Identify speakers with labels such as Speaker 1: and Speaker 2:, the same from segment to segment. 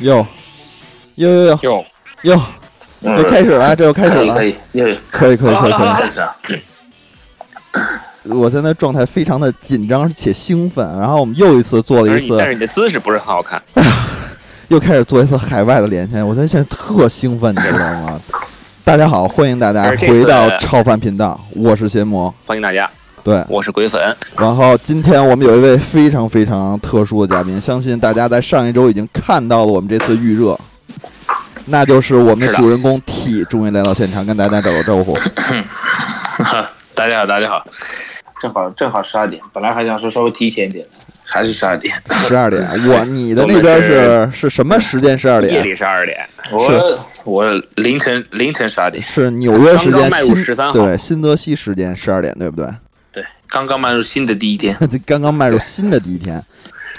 Speaker 1: 哟，哟哟哟
Speaker 2: 哟，
Speaker 1: 又，开始了，这又开始了，
Speaker 3: 可以可以，
Speaker 1: 可以可以可以！我现在状态非常的紧张且兴奋，然后我们又一次做了一次
Speaker 2: 但是你的姿势不是很好看，
Speaker 1: 又开始做一次海外的连线，我现在现在特兴奋，你知道吗？大家好，欢迎大家回到超凡频道，我是邪魔。
Speaker 2: 欢迎大家，
Speaker 1: 对，
Speaker 2: 我是鬼粉，
Speaker 1: 然后今天我们有一位非常非常特殊的嘉宾，相信大家在上一周已经看到了我们这次预热，那就是我们的主人公 T 终于来到现场，跟大家打个招呼。
Speaker 3: 大家好，大家好，正好正好十二点，本来还想说稍微提前一点，还是十二点。
Speaker 1: 十二点，我你的那边是是什么时间？十二点？
Speaker 2: 夜
Speaker 1: 点
Speaker 2: 里十二点，
Speaker 3: 我我凌晨凌晨十二点，
Speaker 1: 是纽约时间
Speaker 2: 刚刚迈入
Speaker 1: 新
Speaker 2: 13号。
Speaker 1: 对新泽西时间十二点，对不对？
Speaker 3: 对，刚刚迈入新的第一天。
Speaker 1: 刚刚迈入新的第一天。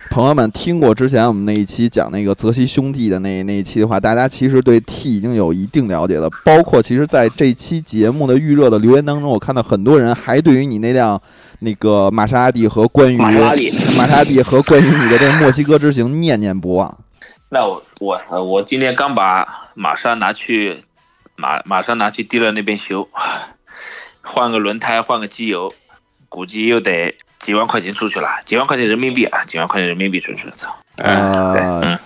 Speaker 1: 朋友们听过之前我们那一期讲那个泽西兄弟的那那一期的话，大家其实对 T 已经有一定了解了。包括其实在这期节目的预热的留言当中，我看到很多人还对于你那辆那个玛莎拉蒂和关于
Speaker 3: 玛莎拉蒂
Speaker 1: 玛莎拉蒂和关于你的这个墨西哥之行念念不忘。
Speaker 3: 那我我呃我今天刚把玛莎拿去马马上拿去地了那边修，换个轮胎，换个机油，估计又得几万块钱出去了，几万块钱人民币啊，几万块钱人民币出去了，操！
Speaker 1: 呃
Speaker 3: 嗯，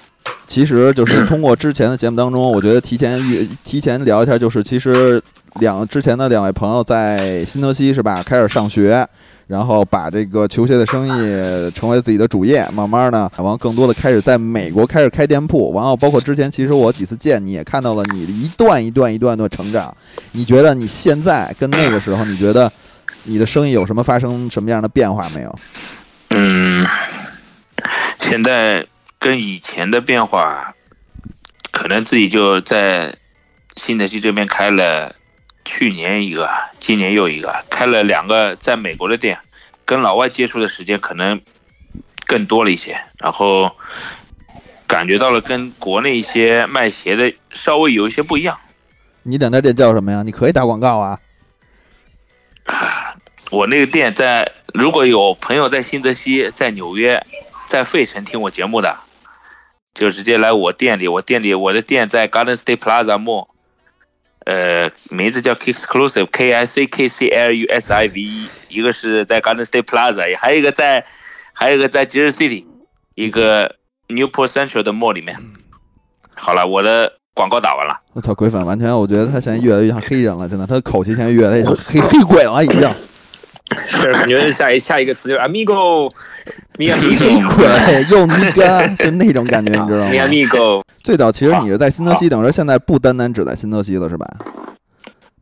Speaker 1: 其实就是 通过之前的节目当中，我觉得提前预提前聊一下，就是其实两之前的两位朋友在新泽西是吧，开始上学，然后把这个球鞋的生意成为自己的主业，慢慢呢，完更多的开始在美国开始开店铺，然后包括之前其实我几次见你也看到了你的一段一段一段的成长，你觉得你现在跟那个时候，你觉得你的生意有什么发生什么样的变化没有？
Speaker 3: 嗯，现在跟以前的变化，可能自己就在新泽西这边开了，去年一个，今年又一个，开了两个在美国的店，跟老外接触的时间可能更多了一些，然后感觉到了跟国内一些卖鞋的稍微有一些不一样。
Speaker 1: 你两家店叫什么呀？你可以打广告啊。
Speaker 3: 我那个店在，如果有朋友在新泽西、在纽约、在费城听我节目的，就直接来我店里。我店里我的店在 Garden State Plaza Mall，呃，名字叫 Kicksclusive，K I C K C L U S I V E，一个是在 Garden State Plaza，还有一个在，还有一个在 Jersey City，一个 Newport Central 的 mall 里面。好了，我的广告打完了。
Speaker 1: 我操，鬼粉完全，我觉得他现在越来越像黑人了，真的，他的口气现在越来越像黑黑鬼了，已经。
Speaker 2: 是感觉下一下一个词就是 amigo，mi
Speaker 1: 黑
Speaker 2: amigo，
Speaker 1: 鬼又尼哥，就那种感觉，你知道
Speaker 2: mi
Speaker 1: 吗
Speaker 2: ？amigo，
Speaker 1: 最早其实你是在新泽西，等于说现在不单单只在新泽西了，是吧？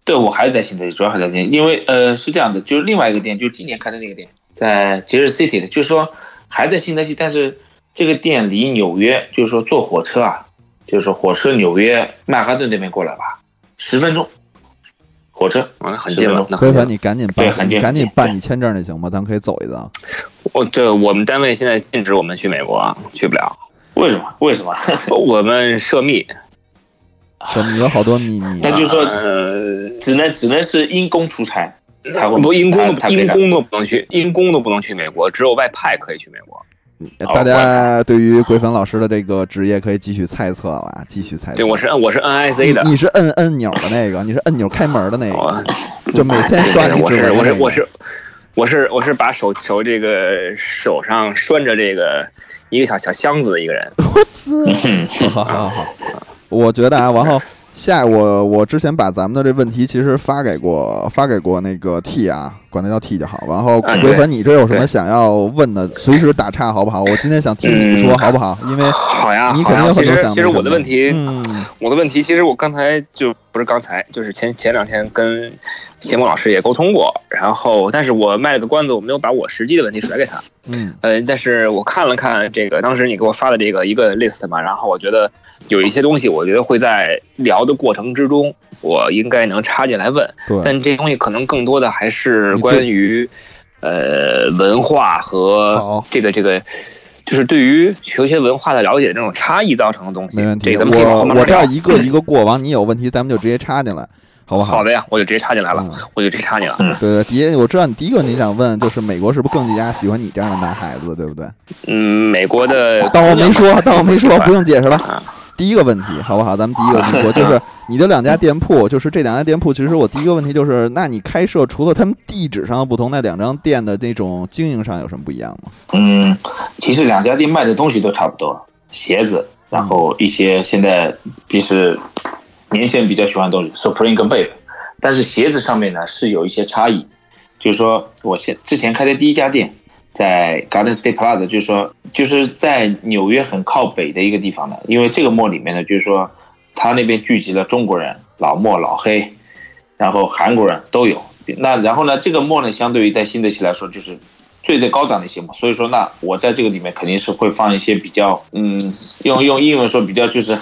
Speaker 3: 对，我还是在新泽西，主要还在新泽西，因为呃是这样的，就是另外一个店，就是今年开的那个店，在杰日 City 的，就是说还在新泽西，但是这个店离纽约，就是说坐火车啊，就是火车纽约曼哈顿这边过来吧，十分钟，火车
Speaker 2: 嗯，很近了。那
Speaker 1: 鬼粉，
Speaker 2: 很近了
Speaker 1: 你赶紧办，
Speaker 3: 很近
Speaker 1: 你赶紧办你签证就行吗？咱们可以走一遭。
Speaker 2: 我这我们单位现在禁止我们去美国啊，去不了。
Speaker 3: 为什么？为什么？
Speaker 2: 我们涉密，
Speaker 1: 有好多秘密啊。
Speaker 3: 那就是说
Speaker 2: 呃，
Speaker 3: 只能只能是因公出差才会
Speaker 2: 不因公因公都不能去，因公都不能去美国，只有外派可以去美国。
Speaker 1: 大家对于鬼粉老师的这个职业可以继续猜测了，继续猜测。
Speaker 2: 对，我是我是 NIC 的。
Speaker 1: 你，你是摁摁钮的那个，你是摁钮开门的那个，就每天刷你
Speaker 2: 我是
Speaker 1: 指纹那个。
Speaker 2: 我是我是我是我是把手球这个手上拴着这个一个小小箱子的一个人。
Speaker 1: 我操！好好好好，我觉得啊，然后下我我之前把咱们的这问题其实发给过发给过那个 T 啊，管他叫 T 就好。然后
Speaker 2: 啊
Speaker 1: 鬼粉，你这有什么想要问的，随时打岔好不好？我今天想听你说
Speaker 2: 嗯
Speaker 1: 好不好？因为
Speaker 2: 好呀，
Speaker 1: 你肯定有。很多想
Speaker 2: 其实我的问题，
Speaker 1: 嗯，
Speaker 2: 我的问题，其实我刚才就不是刚才，就是前前两天跟谢梦老师也沟通过，然后但是我卖了个关子，我没有把我实际的问题甩给他。
Speaker 1: 嗯
Speaker 2: 呃，但是我看了看这个，当时你给我发的这个一个 list 嘛，然后我觉得有一些东西，我觉得会在聊的过程之中，我应该能插进来问。
Speaker 1: 对，
Speaker 2: 但这东西可能更多的还是关于呃文化和
Speaker 1: 好
Speaker 2: 这个这个，就是对于球鞋文化的了解这种差异造成的东西。
Speaker 1: 没问题。
Speaker 2: 这个咱们
Speaker 1: 我我这儿。一个一个过完，你有问题咱们就直接插进来，好不好？
Speaker 2: 好的呀，我就直接插进来了，
Speaker 1: 嗯
Speaker 2: 我就直接插进来了。
Speaker 1: 对对，第一，我知道你第一个你想问就是美国是不是更加喜欢你这样的男孩子，对不对？
Speaker 2: 嗯，美国的
Speaker 1: 当我没说，当我没说，不
Speaker 2: 用。
Speaker 1: 解释了。
Speaker 2: 啊
Speaker 1: 第一个问题，好不好？咱们第一个问题说，就是你的两家店铺，就是这两家店铺，其实我第一个问题就是，那你开设除了他们地址上的不同，那两张店的那种经营上有什么不一样吗？
Speaker 3: 嗯，其实两家店卖的东西都差不多，鞋子，然后一些现在就是年轻人比较喜欢的东西，Supreme 跟 Bape，但是鞋子上面呢是有一些差异，就是说我现之前开的第一家店在 Garden State Plaza，就是说就是在纽约很靠北的一个地方的，因为这个 mall 里面呢，就是说他那边聚集了中国人、老墨、老黑，然后韩国人都有。那然后呢，这个 mall 呢，相对于在新泽西来说，就是最最高档的一些嘛，所以说那我在这个里面肯定是会放一些比较，嗯，用用英文说比较就是，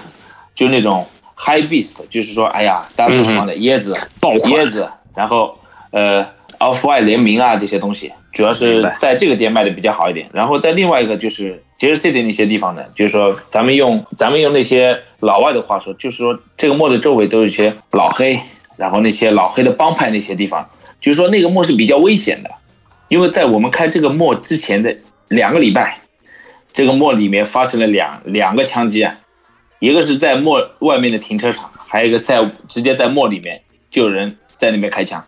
Speaker 3: 就那种 high beast，就是说，哎呀，大家都喜欢的椰子、椰子，然后呃 off white 联名啊这些东西，主要是在这个店卖的比较好一点。然后在另外一个就是杰士 City 那些地方呢，就是说咱们用咱们用那些老外的话说，就是说这个墨的周围都有一些老黑，然后那些老黑的帮派那些地方，就是说那个墨是比较危险的。因为在我们开这个墨之前的两个礼拜，这个墨里面发生了两两个枪击案，一个是在墨外面的停车场，还有一个在直接在墨里面就有人在那边开枪，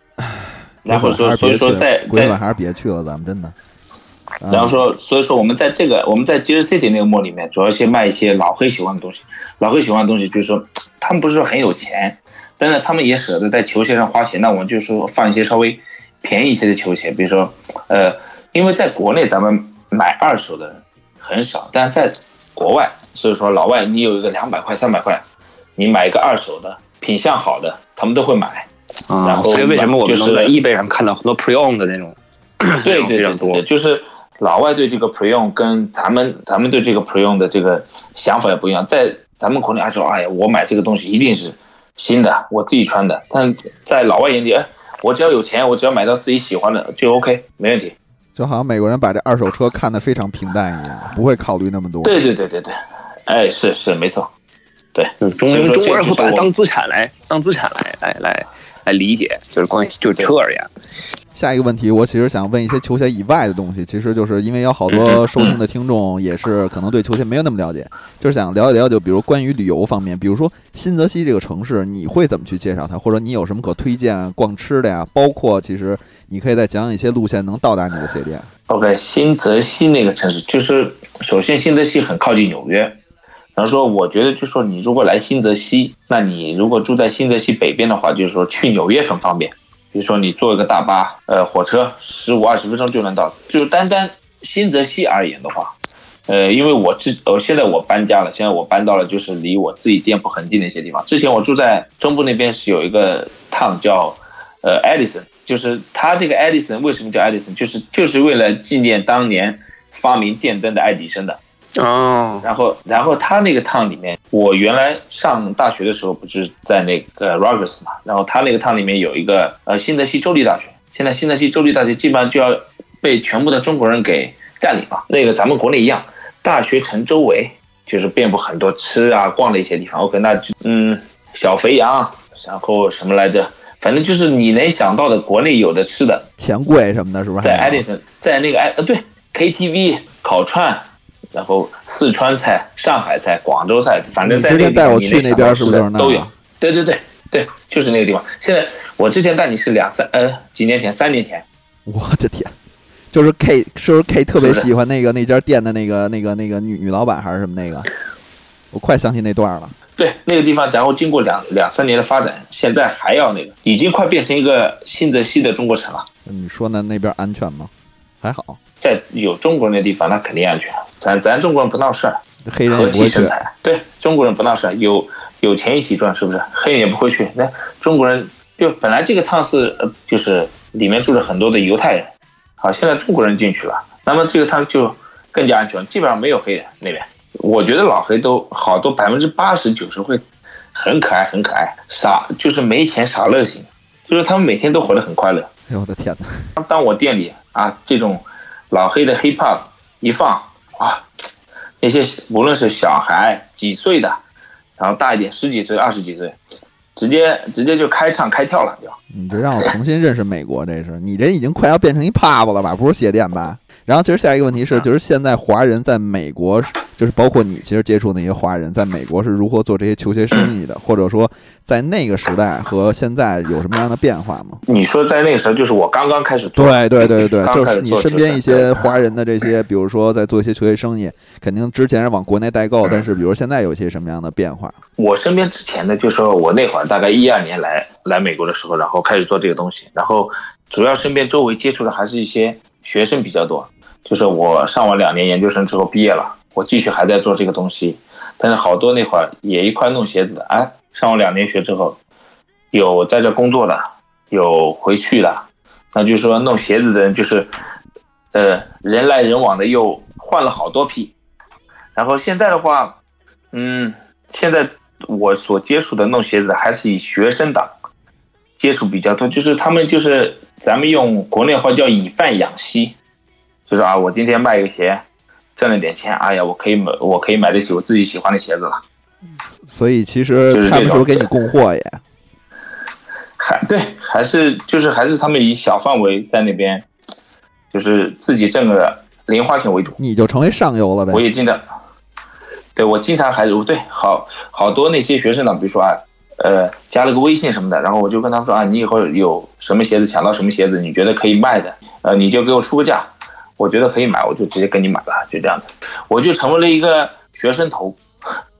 Speaker 3: 然后说所以说在在
Speaker 1: 还是别去了，咱们真的。啊
Speaker 3: 然后说，所以说我们在这个我们在 e r City 那个 mall 里面，主要先卖一些老黑喜欢的东西。老黑喜欢的东西就是说，他们不是说很有钱，但是他们也舍得在球鞋上花钱。那我们就说放一些稍微便宜一些的球鞋，比如说，呃，因为在国内咱们买二手的很少，但是在国外，所以说老外你有一个两百块、三百块，你买一个二手的品相好的，他们都会买。然
Speaker 2: 啊，
Speaker 3: 后
Speaker 2: 所以为什么我们
Speaker 3: 就是
Speaker 2: 能在 eBay 上看到很多 pre-owned 的那种，
Speaker 3: 对对对，就是老外对这个 pre-owned 跟咱们咱们对这个 pre-owned 的这个想法也不一样。在咱们国内还说，哎呀，我买这个东西一定是新的，我自己穿的。但在老外眼里，哎，我只要有钱，我只要买到自己喜欢的就 OK，没问题。
Speaker 1: 就好像美国人把这二手车看得非常平淡一样，不会考虑那么多。
Speaker 3: 对对对对对，哎，是是没错，对，
Speaker 2: 嗯，中
Speaker 3: 所以说
Speaker 2: 中国人会把它当资产来当资产来来来来理解，就是关于就是车而言。
Speaker 1: 下一个问题，我其实想问一些球鞋以外的东西，其实就是因为有好
Speaker 3: 嗯
Speaker 1: 多收听的听众也是可能对球鞋没有那么了解，就是想聊一聊，就比如关于旅游方面，比如说新泽西这个城市，你会怎么去介绍它，或者你有什么可推荐逛吃的呀？包括其实你可以再讲讲一些路线能到达你的鞋店。
Speaker 3: OK，新泽西那个城市，就是首先新泽西很靠近纽约，然后说我觉得就是说你如果来新泽西，那你如果住在新泽西北边的话，就是说去纽约很方便，比如说你坐一个大巴，呃，火车十五二十分钟就能到。就单单新泽西而言的话，呃，因为我之呃现在我搬家了，现在我搬到了就是离我自己店铺很近的一些地方。之前我住在中部那边是有一个 town 叫呃 Edison，就是它这个 Edison 为什么叫 Edison，就是就是为了纪念当年发明电灯的爱迪生的。
Speaker 2: 哦，
Speaker 3: 然后，然后他那个 town 里面，我原来上大学的时候不是在那个 Rogers 嘛，然后他那个 town 里面有一个呃新泽西州立大学，现在新泽西州立大学基本上就要被全部的中国人给占领了。那个咱们国内一样，大学城周围就是遍布很多吃啊逛的一些地方。OK，那就嗯小肥羊，然后什么来着？反正就是你能想到的国内有的吃的，
Speaker 1: 钱柜什么的，是不是？
Speaker 3: 在 Edison，在那个哎呃对 KTV 烤串，然后四川菜、上海菜、广州菜，反正在那个地
Speaker 1: 你之前带我去那边是不是那
Speaker 3: 都有？对对对对，就是那个地方。现在我之前带你是两三呃几年前，三年前，
Speaker 1: 我的天，就是 K 是不是 K 特别喜欢那个那家店的那个那个那个女女老板还是什么那个？我快想起那段了。
Speaker 3: 对那个地方，然后经过两两三年的发展，现在还要那个，已经快变成一个新泽西的中国城了。
Speaker 1: 你说呢那边安全吗？还好，
Speaker 3: 在有中国人的地方，那肯定安全。咱咱中国人不闹事儿，
Speaker 1: 黑人不会去
Speaker 3: 气生。财。对，中国人不闹事儿，有有钱一起赚，是不是？黑人也不会去。那中国人就本来这个趟是呃，就是里面住着很多的犹太人，好，现在中国人进去了，那么这个趟就更加安全，基本上没有黑人那边。我觉得老黑都好多百分之八十九十会很可爱，很可爱，傻就是没钱傻乐型，就是他们每天都活得很快乐。
Speaker 1: 哎呦我的天哪！
Speaker 3: 当我店里啊这种老黑的 hip hop 一放啊，那些无论是小孩几岁的，然后大一点十几岁、二十几岁，直接直接就开唱开跳了就。
Speaker 1: 你这让我重新认识美国，这 是你这已经快要变成一 pub 了吧？不是鞋店吧？然后其实下一个问题是，就是现在华人在美国，就是包括你其实接触那些华人，在美国是如何做这些球鞋生意的，或者说在那个时代和现在有什么样的变化吗？
Speaker 3: 你说在那个时候，就是我刚刚开始做，
Speaker 1: 对对对对，就是你身边一些华人的这些，比如说在做一些球鞋生意，肯定之前是往国内代购，但是比如现在有一些什么样的变化？
Speaker 3: 我身边之前的，就说我那会儿大概一二年来来美国的时候，然后开始做这个东西，然后主要身边周围接触的还是一些学生比较多。就是我上完两年研究生之后毕业了，我继续还在做这个东西，但是好多那会儿也一块弄鞋子的，哎，上完两年学之后，有在这工作的，有回去的，那就是说弄鞋子的人就是，呃，人来人往的又换了好多批，然后现在的话，嗯，现在我所接触的弄鞋子还是以学生党接触比较多，就是他们就是咱们用国内话叫以贩养吸，就是啊，我今天卖个鞋，挣了点钱，哎呀，我可以买，我可以买得起我自己喜欢的鞋子了。
Speaker 1: 所以其实他们是不是给你供货也？
Speaker 3: 还对，还是就是还是他们以小范围在那边，就是自己挣个零花钱为主。
Speaker 1: 你就成为上游了呗
Speaker 3: 我？也经常，对我经常还是对好好多那些学生呢，比如说啊，呃，加了个微信什么的，然后我就跟他说啊，你以后有什么鞋子抢到什么鞋子，你觉得可以卖的，呃，你就给我出个价，我觉得可以买，我就直接跟你买了，就这样子，我就成为了一个学生头。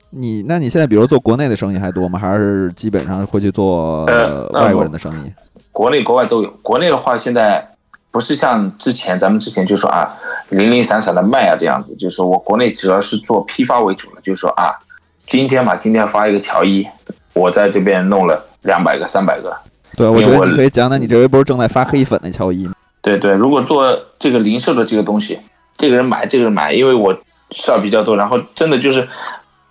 Speaker 1: 你那你现在比如做国内的生意还多吗？还是基本上会去做
Speaker 3: 呃呃
Speaker 1: 外国人的生意？
Speaker 3: 国内国外都有。国内的话，现在不是像之前咱们之前就说啊，零零散散的卖啊这样子，就是说我国内主要是做批发为主了，就是说啊，今天嘛，今天发一个乔伊，我在这边弄了两百个、三百个。
Speaker 1: 对，我觉得你可以讲讲你这回不是正在发黑粉的乔伊吗？
Speaker 3: 对对，如果做这个零售的这个东西，这个人买，这个人买，因为我事儿比较多，然后真的就是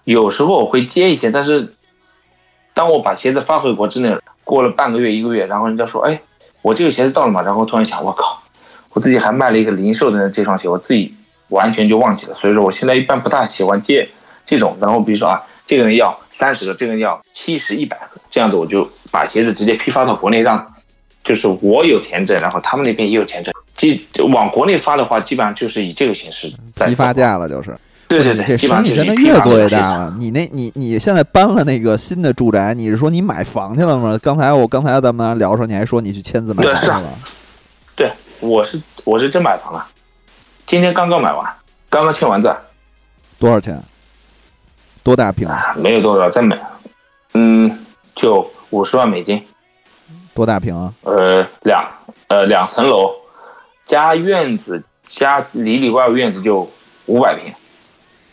Speaker 3: 有时候我会接一些，但是当我把鞋子发回国之内，过了半个月一个月，然后人家说，哎，我这个鞋子到了嘛？然后突然想，我靠，我自己还卖了一个零售的这双鞋，我自己完全就忘记了。所以说我现在一般不大喜欢接这种，然后比如说啊，这个人要三十个，这个人要七十、一百个，这样子我就把鞋子直接批发到国内，让就是我有钱挣，然后他们那边也有钱挣。基往国内发的话，基本上就是以这个形式在
Speaker 1: 批发。价了就是。
Speaker 3: 对对对，
Speaker 1: 生意真的越做越大了。你那，你你现在搬了那个新的住宅，你是说你买房去了吗？刚才我刚才咱们俩聊的时候，你还说你去签字买房去了。
Speaker 3: 对，我是我是真买房了，今天刚刚买完，刚刚签完字，
Speaker 1: 多少钱？多大平？
Speaker 3: 啊，没有多少，再买，嗯，就五十万美金，
Speaker 1: 多大平啊？
Speaker 3: 呃，两呃两层楼，加院子加里里外外院子就五百平，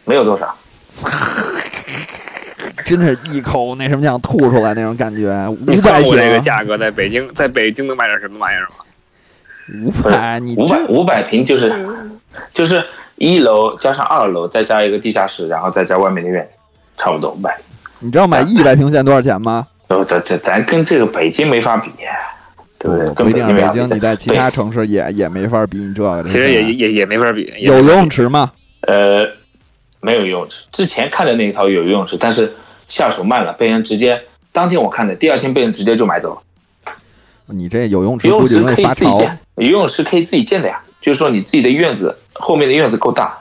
Speaker 3: 没有多少。
Speaker 1: 真是一口那什么想吐出来那种感觉。五百平，
Speaker 2: 这个价格，在北京，在北京能买点什么玩意儿吗？
Speaker 1: 五百，你
Speaker 3: 五百五百平就是就是一楼加上二楼，再加一个地下室，然后再加外面的院子，差不多五百。
Speaker 1: 你知道买一百平现在多少钱吗？
Speaker 3: 呃，咱咱咱跟这个北京没法比，对不对？跟
Speaker 1: 不一定北京，你在其他城市也也没法比你这个。
Speaker 2: 其实也也也没法比。
Speaker 1: 有游泳池吗？
Speaker 3: 呃没有游泳池。之前看的那一套有游泳池，但是下手慢了，被人直接当天我看的，第二天被人直接就买走了。
Speaker 1: 你这游泳池
Speaker 3: 游泳
Speaker 1: 估计
Speaker 3: 池可以
Speaker 1: 容易发潮。
Speaker 3: 自己建，游泳池可以自己建的呀，就是说你自己的院子后面的院子够大，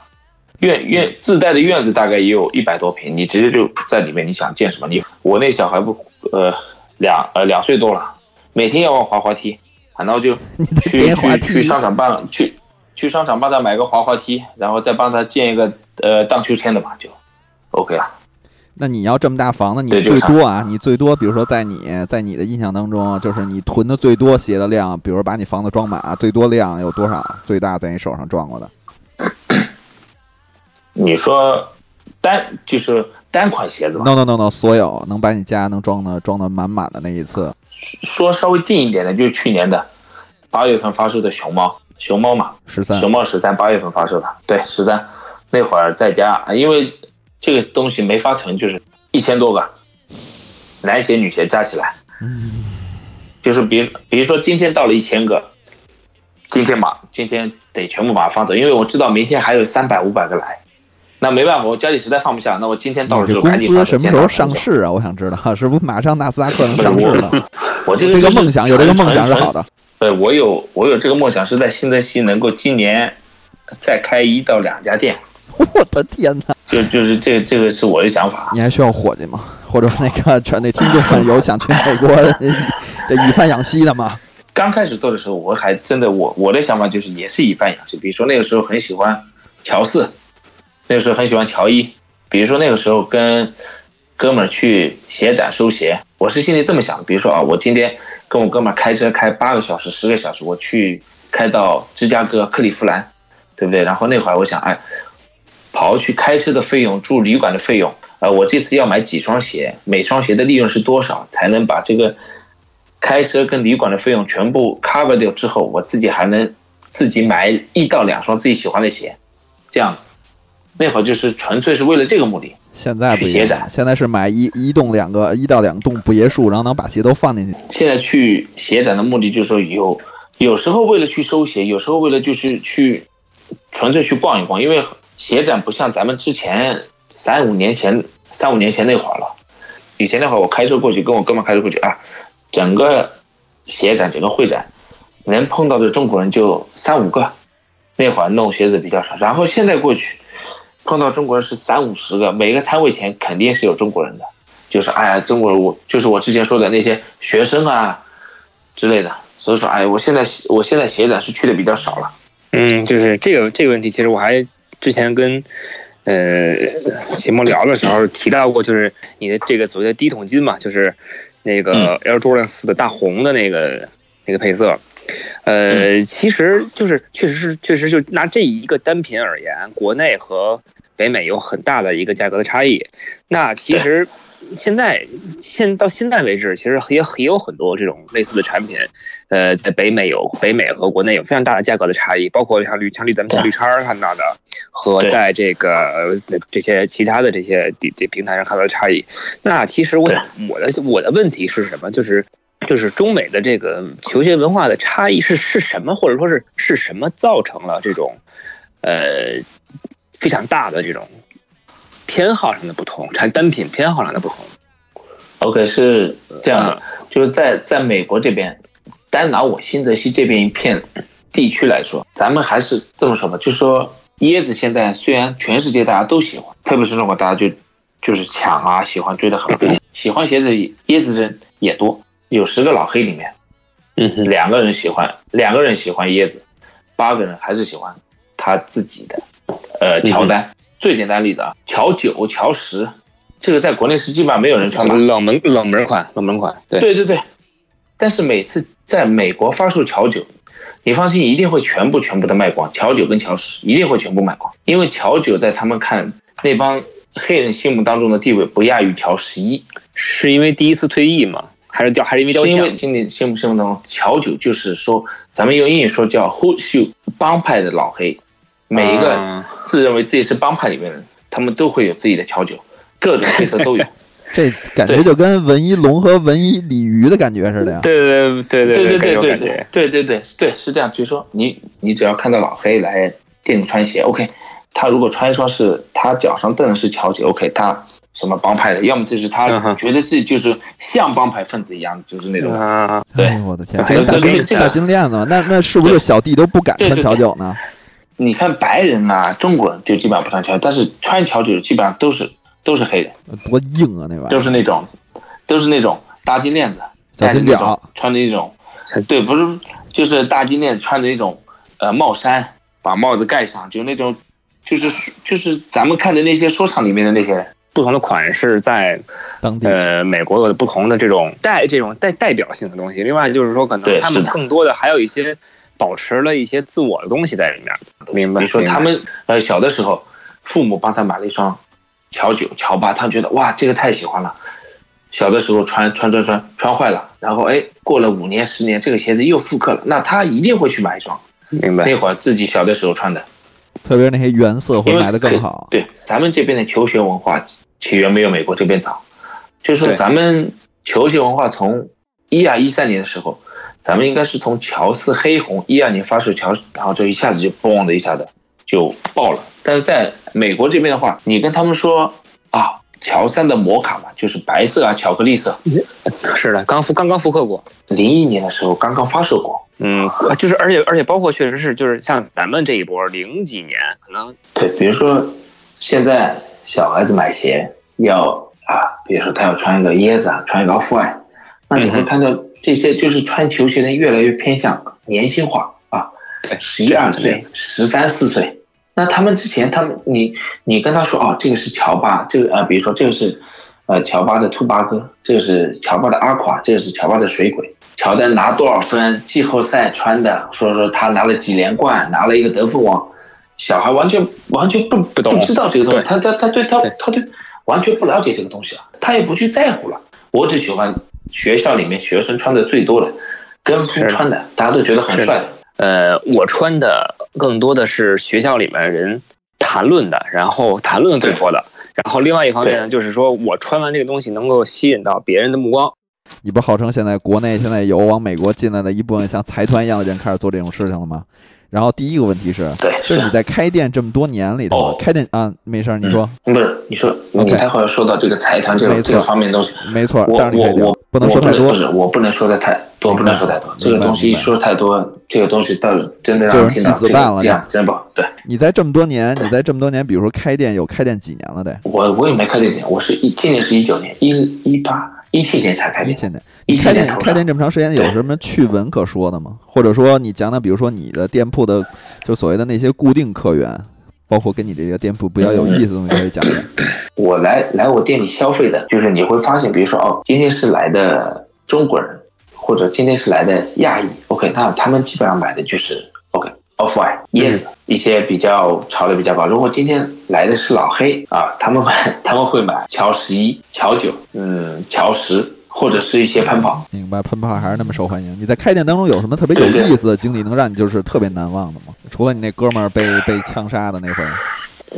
Speaker 3: 院院自带的院子大概也有一百多平，你直接就在里面，你想建什么？你我那小孩不呃两呃两岁多了，每天要玩滑滑梯，然后就 去去去商场帮去去商场帮他买个滑滑梯，然后再帮他建一个呃荡秋千的嘛，就 OK 了。
Speaker 1: 那你要这么大房子，你最多啊，你最多，比如说在你在你的印象当中，就是你囤的最多鞋的量，比如把你房子装满，最多量有多少？最大在你手上装过的？
Speaker 3: 你说单就是单款鞋子吗
Speaker 1: ，no no no no，所有能把你家能装的装的满满的那一次，
Speaker 3: 说稍微近一点的，就是去年的八月份发售的熊猫，熊猫嘛，
Speaker 1: 十三。
Speaker 3: 熊猫十三八月份发售的，对，十三。那会儿在家，因为这个东西没法囤，就是一千多个，男鞋女鞋加起来，嗯。就是比比如说今天到了一千个，今天把今天得全部把它放走，因为我知道明天还有三百五百个来，那没办法，我家里实在放不下，那我今天到了
Speaker 1: 这公
Speaker 3: 后赶紧放走
Speaker 1: 司什么时候上？市啊？我想知道，是不是马上纳斯达克能 上市了？
Speaker 3: 我这个
Speaker 1: 这个梦想有这个梦想是好的。
Speaker 3: 对我有我有这个梦想，是在新泽西能够今年再开一到两家店，
Speaker 1: 我的天哪！
Speaker 3: 就就是这这个是我的想法。
Speaker 1: 你还需要伙计吗？或者那个全那听众们有想去美国这以贩养吸的吗？
Speaker 3: 刚开始做的时候，我还真的我我的想法就是也是以贩养吸，比如说那个时候很喜欢乔四，那时候很喜欢乔伊，比如说那个时候跟哥们儿去鞋展收鞋，我是心里这么想的，比如说啊，我今天跟我哥们儿开车开八个小时、十个小时，我去开到芝加哥、克利夫兰，对不对？然后那会儿我想，哎，刨去开车的费用、住旅馆的费用，呃，我这次要买几双鞋，每双鞋的利润是多少，才能把这个开车跟旅馆的费用全部 cover 掉之后，我自己还能自己买一到两双自己喜欢的鞋，这样，那会儿就是纯粹是为了这个目的。
Speaker 1: 现在不一样现在是买一一栋两个一到两栋别墅，然后能把鞋都放进去。
Speaker 3: 现在去鞋展的目的就是说有有时候为了去收鞋，有时候为了就是去纯粹去逛一逛，因为鞋展不像咱们之前三五年前三五年前那会儿了。以前那会儿我开车过去，跟我哥们开车过去啊，整个鞋展整个会展能碰到的中国人就三五个，那会儿弄鞋子比较少。然后现在过去碰到中国人是三五十个，每个摊位前肯定是有中国人的。就是哎呀，中国人我就是我之前说的那些学生啊之类的，所以说哎，我现在我现在写展是去的比较少了。
Speaker 2: 嗯，就是这个这个问题，其实我还之前跟呃节目聊的时候提到过，就是你的这个所谓的第一桶金嘛，就是那个 Air Jordan 四的大红的那个那个配色。呃，其实就是确实是确实就拿这一个单品而言，国内和北美有很大的一个价格的差异。那其实现在现到现在为止，其实也也有很多这种类似的产品，呃，在北美有北美和国内有非常大的价格的差异，包括像绿像绿咱们像绿叉看到的，和在这个呃这些其他的这些这这平台上看到的差异。那其实我想我的我的问题是什么？就是就是中美的这个球鞋文化的差异是是什么，或者说是是什么造成了这种呃非常大的这种偏好上的不同，产单品偏好上的不同。
Speaker 3: OK，是这样的，
Speaker 2: 嗯
Speaker 3: 就是在在美国这边，单拿我新泽西这边一片地区来说，咱们还是这么说吧，就是说椰子现在虽然全世界大家都喜欢，特别是中国大家就就是抢啊，喜欢追的很疯，喜欢鞋子椰子人也多，有十个老黑里面，
Speaker 2: 嗯哼，
Speaker 3: 两个人喜欢，两个人喜欢椰子，八个人还是喜欢他自己的，呃，乔丹。最简单例子啊，乔九、乔十，这个在国内是基本上没有人穿吧？
Speaker 2: 冷门冷门款，冷门款，对，
Speaker 3: 对对对，但是每次在美国发售乔九，你放心，一定会全部全部的卖光。乔九跟乔十一定会全部卖光，因为乔九在他们看那帮黑人心目当中的地位不亚于乔十一，
Speaker 2: 是因为第一次退役吗？还是掉还是因为
Speaker 3: 因为
Speaker 2: 枪？
Speaker 3: 心里心目心目当中乔九就是说，咱们用英语说叫 hood shoe 帮派的老黑，每一个
Speaker 2: 啊
Speaker 3: 自认为自己是帮派里面的人，他们都会有自己的乔酒，各种配色都有。
Speaker 1: 这感觉就跟文一龙和文一鲤鱼的感觉似的呀。
Speaker 2: 对对对对
Speaker 3: 对对对对对对对对对是这样。就是说，你你只要看到老黑来店里穿鞋，OK，他如果穿一双是他脚上蹬的是乔九，OK，他什么帮派的，要么就是
Speaker 2: 嗯
Speaker 3: 他觉得自己就是像帮派分子一样，就是那种。
Speaker 2: 啊，
Speaker 3: 对
Speaker 1: 哎我的天，
Speaker 3: 对
Speaker 1: 这大金链子，那那是不是小弟都不敢穿
Speaker 3: 对对
Speaker 1: 乔九呢？
Speaker 3: 你看白人啊，中国人就基本上不穿乔，但是穿乔九基本上都是都是黑人，
Speaker 1: 多硬啊那玩意
Speaker 3: 都
Speaker 1: 儿！
Speaker 3: 是那种都是那种大金链子，
Speaker 1: 小金表
Speaker 3: 戴着那种，穿的那种，对，不是就是大金链子穿的那种呃帽衫，把帽子盖上，就那种就是就是咱们看的那些说唱里面的那些人，
Speaker 2: 不同的款式在
Speaker 1: 当地
Speaker 2: 呃美国有不同的这种代这种代代表性的东西。另外就是说，可能他们更多的还有一些保持了一些自我的东西在里面。明白？
Speaker 3: 你说他们呃小的时候，父母帮他买了一双乔九、乔八，他觉得哇这个太喜欢了。小的时候穿穿穿穿穿坏了，然后哎过了五年十年，这个鞋子又复刻了，那他一定会去买一双。
Speaker 2: 明白
Speaker 3: 那会儿自己小的时候穿的，
Speaker 1: 特别是那些原色会
Speaker 3: 因为
Speaker 1: 卖得更好。
Speaker 3: 对，咱们这边的球鞋文化起源没有美国这边早，就是说咱们球鞋文化从一二一三年的时候，咱们应该是从乔四黑红一二年发售乔，然后就一下子就嘣的一下子就爆了。但是在美国这边的话，你跟他们说啊，乔三的摩卡嘛，就是白色啊，巧克力色，
Speaker 2: 是的，刚复刚刚复刻过。
Speaker 3: 零一年的时候刚刚发售过。
Speaker 2: 嗯，就是而且而且包括确实是就是像咱们这一波零几年可能
Speaker 3: 对，比如说现在小孩子买鞋要啊，比如说他要穿一个椰子啊，穿一个 off white，那你会
Speaker 2: 嗯哼
Speaker 3: 看到这些就是穿球鞋的越来越偏向年轻化啊，
Speaker 2: 对
Speaker 3: 十一二岁、十三四岁。那他们之前，他们你你跟他说哦，这个是乔巴，这个啊，比如说这个是呃乔巴的兔八哥，这个是乔巴的阿垮，这个是乔巴的水鬼。乔丹拿多少分？季后赛穿的，说说他拿了几连冠，拿了一个得分王。小孩完全完全不
Speaker 2: 不懂
Speaker 3: 知道这个东西，他他他对他他对完全不了解这个东西了，他也不去在乎了。我只喜欢学校里面学生穿的最多的，跟风穿的，大家都觉得很帅。
Speaker 2: 呃，我穿的更多的是学校里面人谈论的，然后谈论的最多的。然后另外一方面呢，就是说我穿完这个东西能够吸引到别人的目光。
Speaker 1: 你不是号称现在国内现在有往美国进来的一部分像财团一样的人开始做这种事情了吗？然后第一个问题是，
Speaker 3: 对，
Speaker 1: 就是你在开店这么多年里头，
Speaker 3: 哦。
Speaker 1: 开店啊，没事儿，你说、
Speaker 3: 不是你说你待会儿说到这个财团这个这个方面东西，
Speaker 1: 没错，
Speaker 3: 我我我
Speaker 1: 不能说太多。
Speaker 3: 不，是我不能说的太多，不能说太多。这个东西一说太多，这个东西到真的让人听到
Speaker 1: 就是鸡子蛋了
Speaker 3: 这样真不好。对。
Speaker 1: 你在这么多年，你在这么多年，比如说开店有开店几年了得？
Speaker 3: 我我也没开店几年，我是一今年是一九年，一一八一七年才开店。
Speaker 1: 一七年，
Speaker 3: 一
Speaker 1: 你开店开店这么长时间，有什么趣闻可说的吗？或者说你讲讲，比如说你的店铺的，就所谓的那些固定客源，包括跟你这个店铺比较有意思的东西，可以讲讲。
Speaker 3: 我来来我店里消费的，就是你会发现，比如说哦，今天是来的中国人，或者今天是来的亚裔，OK，那他们基本上买的就是 off white 椰子，一些比较潮的比较高。如果今天来的是老黑啊，他们买他们会买乔十一、乔九，嗯，乔十，或者是一些喷泡。
Speaker 1: 明白，喷泡还是那么受欢迎。你在开店当中有什么特别有意思的经历，能让你就是特别难忘的吗？除了你那哥们儿被 被枪杀的那回，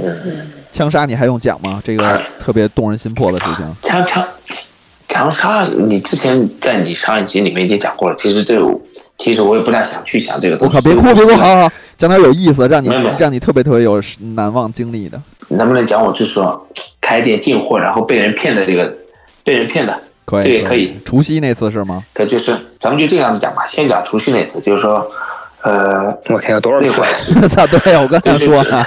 Speaker 3: 嗯，
Speaker 1: 枪杀你还用讲吗？这个特别动人心魄的事情。
Speaker 3: 强强强杀，你之前在你上一集里面已经讲过了。其实对我，其实我也不大想去想这个东西。
Speaker 1: 我靠，别哭别哭，好好好，讲点有意思，让你
Speaker 3: 没没
Speaker 1: 让你特别特别有难忘经历的，
Speaker 3: 能不能讲我就是说开店进货，然后被人骗的这个，被人骗的，
Speaker 1: 可以
Speaker 3: 这也可以。
Speaker 1: 除夕那次是吗？
Speaker 3: 可就是咱们就这个样子讲吧。先讲除夕那次，就是说，呃，
Speaker 2: 我天，有多少次
Speaker 3: 那会？儿
Speaker 1: 操，对我刚才说呢，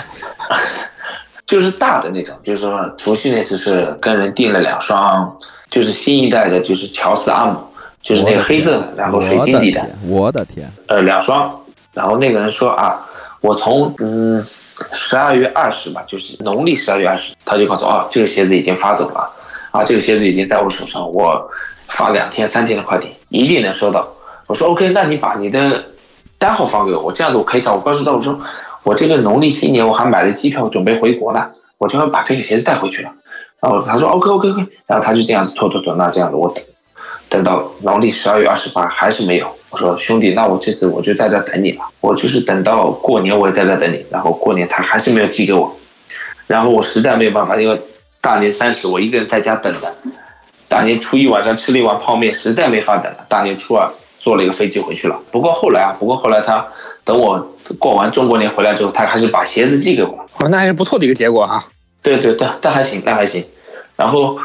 Speaker 3: 就是大的那种，就是说除夕那次是跟人订了两双，就是新一代的，就是乔斯阿姆，就是那个黑色的，然后水晶底的，
Speaker 1: 我的天，
Speaker 3: 呃，两双。然后那个人说啊，我从嗯十二月二十吧，就是农历十二月二十，他就告诉我啊，这个鞋子已经发走了，啊，这个鞋子已经在我手上，我发两天三天的快递一定能收到。我说 OK，那你把你的单号发给我，我这样子我可以找，我告诉他我说我这个农历新年我还买了机票准备回国呢，我就要把这个鞋子带回去了。然后他说 OK OK OK，然后他就这样子拖拖拖，那这样子我等等到农历十二月二十八还是没有。我说兄弟，那我这次我就在这等你了，我就是等到过年我也在这等你，然后过年他还是没有寄给我，然后我实在没有办法，因为大年三十我一个人在家等的，大年初一晚上吃了一碗泡面，实在没法等了，大年初二坐了一个飞机回去了。不过后来啊，不过后来他等我过完中国年回来之后，他还是把鞋子寄给我了。
Speaker 2: 哦，那还是不错的一个结果哈。
Speaker 3: 对对对，那还行，那还行。然后，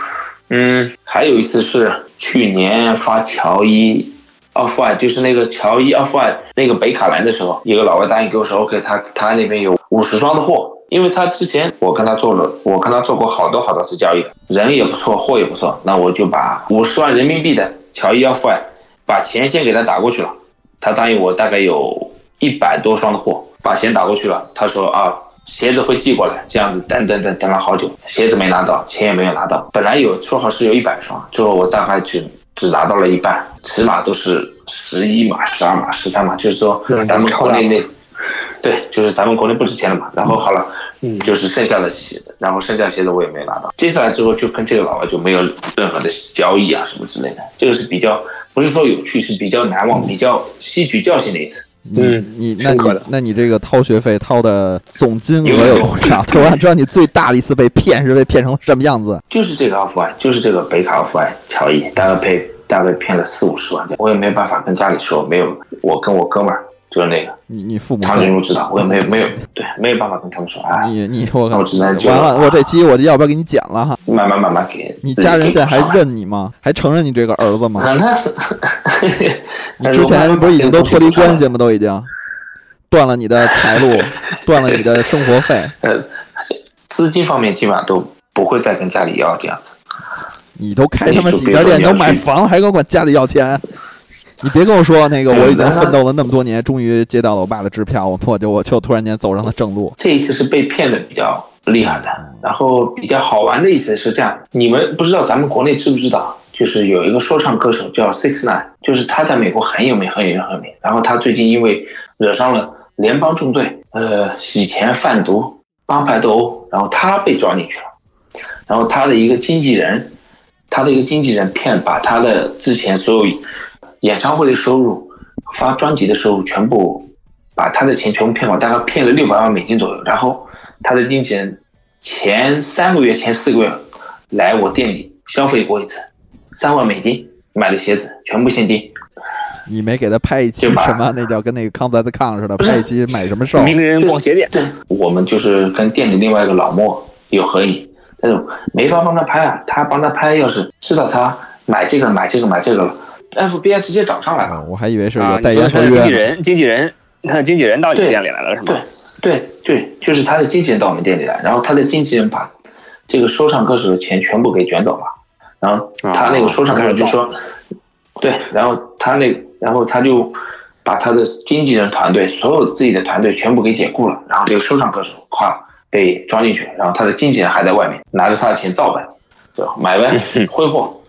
Speaker 3: 嗯，还有一次是去年发乔伊 Off White，就是那个乔伊 Off White 那个北卡蓝的时候，一个老外答应给我说，OK，他他那边有五十双的货，因为他之前我跟他做了，我跟他做过好多好多次交易，人也不错，货也不错，那我就把五十万人民币的乔伊 Off White 把钱先给他打过去了，他答应我大概有一百多双的货，把钱打过去了，他说啊，鞋子会寄过来，这样子等等等等了好久，鞋子没拿到，钱也没有拿到。本来有说好是有一百双，最后我大概只只拿到了一半，尺码都是十一码、十二码、十三码，就是说
Speaker 2: 嗯
Speaker 3: 咱们国内那，对，就是咱们国内不值钱了嘛。然后好了，
Speaker 2: 嗯
Speaker 3: 就是剩下的鞋，然后剩下的鞋子我也没有拿到。接下来之后就跟这个老外就没有任何的交易啊什么之类的，这个是比较不是说有趣，是比较难忘、比较吸取教训的一次。
Speaker 1: 你
Speaker 2: 嗯
Speaker 1: 你那你那你这个掏学费掏的总金额有多少？对，我想知道你最大的一次被骗是被骗成什么样子？
Speaker 3: 就是这个 off one，，就是这个北卡 off one，乔伊，大概被大概骗了四五十万，我也没有办法跟家里说，没有，我跟我哥们儿就是那个
Speaker 1: 你你父母
Speaker 3: 唐人如知道，我也没有没有对，没有办法跟他们说，啊，
Speaker 1: 你你我靠，完了，我这期我就要不要给你剪了哈？
Speaker 3: 慢慢慢慢给
Speaker 1: 你家人现在还认你吗？还承认你这个儿子吗？你之前不是已经都脱离关系了吗？都已经断了你的财路，断了你的生活费。
Speaker 3: 呃，资金方面基本上都不会再跟家里要这样子。
Speaker 1: 你都开他妈几家店，你都买房了，还跟我管家里要钱？你别跟我说那个，我已经奋斗了那么多年，终于接到了我爸的支票，我我就我就突然间走上了正路。
Speaker 3: 这一次是被骗的比较厉害的，然后比较好玩的一次是这样，你们不知道咱们国内知不知道？就是有一个说唱歌手叫 Six Nine，就是他在美国很有名很有名很有名，然后他最近因为惹上了联邦重罪，呃，洗钱贩毒、帮派斗殴，然后他被抓进去了，然后他的一个经纪人，他的一个经纪人骗把他的之前所有演唱会的收入、发专辑的收入全部把他的钱全部骗光，大概骗了六百万美金左右。然后他的经纪人前三个月、前四个月来我店里消费过一次，三万美金买的鞋子全部现金。
Speaker 1: 你没给他拍一期什么？那叫跟那个康在的康似的，拍一期买什么售？
Speaker 2: 名人逛鞋店，
Speaker 3: 对，我们就是跟店里另外一个老莫有合影，但是没法帮他拍啊。他帮他拍，要是知道他买这个买这个买这个了，FBI 直接找上来了。
Speaker 1: 哦我还以为是
Speaker 2: 啊，
Speaker 1: 有代
Speaker 2: 你说
Speaker 1: 言合约呢。
Speaker 2: 他的经纪人，经纪人，他的经纪人到你店里来了是吗
Speaker 3: 对？对对，就是他的经纪人到我们店里来，然后他的经纪人把这个说唱歌手的钱全部给卷走了，然后他那个说唱歌手就说，对，然后他那然后他就把他的经纪人团队所有自己的团队全部给解雇了，然后这个说唱歌手咵被装进去，然后他的经纪人还在外面拿着他的钱照办，对吧？买呗，挥霍。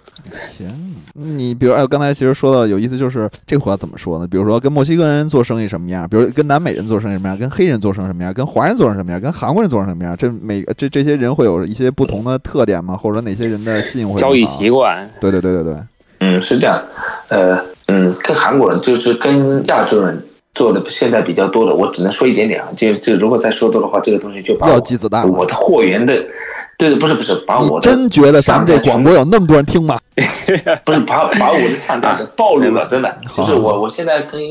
Speaker 1: 天哪！你比如，哎，刚才其实说到有意思，就是这话怎么说呢？比如说跟墨西哥人做生意什么样，比如跟南美人做生意什么样，跟黑人做生意什么样，跟华人做成什么样，跟韩国人做成什么样，这每这这些人会有一些不同的特点吗？或者说哪些人的信用会
Speaker 2: 交易习惯，
Speaker 1: 对对对对对，
Speaker 3: 嗯，是这样，呃，嗯，跟韩国人就是跟亚洲人做的现在比较多的，我只能说一点点啊。就就如果再说多的话，这个东西就把
Speaker 1: 要
Speaker 3: 我
Speaker 1: 鸡子蛋了。
Speaker 3: 我的货源的，对，不是不是，把我的
Speaker 1: 真觉得咱们这广播有那么多人听吗？
Speaker 3: 不是把把我的上单给暴露了，真的，就是我我现在跟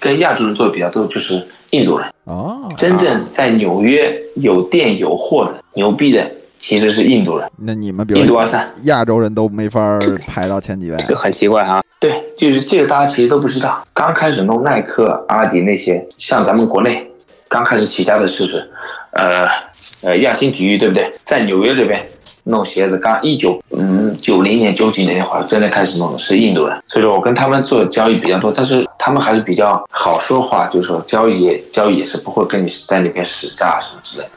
Speaker 3: 跟亚洲人做的比较多，就是印度人，
Speaker 1: 哦，
Speaker 3: 真正在纽约有店有货的牛逼的其实是印度人，
Speaker 1: 那你们比如
Speaker 3: 印度阿三。
Speaker 1: 亚洲人都没法排到前几位，
Speaker 2: 就很奇怪啊。
Speaker 3: 对，就是这个大家其实都不知道。刚开始弄耐克、阿迪那些，像咱们国内刚开始起家的是不是，呃呃亚新体育对不对？在纽约这边弄鞋子，刚一九嗯九零年九几年那会儿，真的开始弄的是印度人，所以说我跟他们做交易比较多，但是他们还是比较好说话，就是说交易也交易也是不会跟你在那边使诈什么之类的。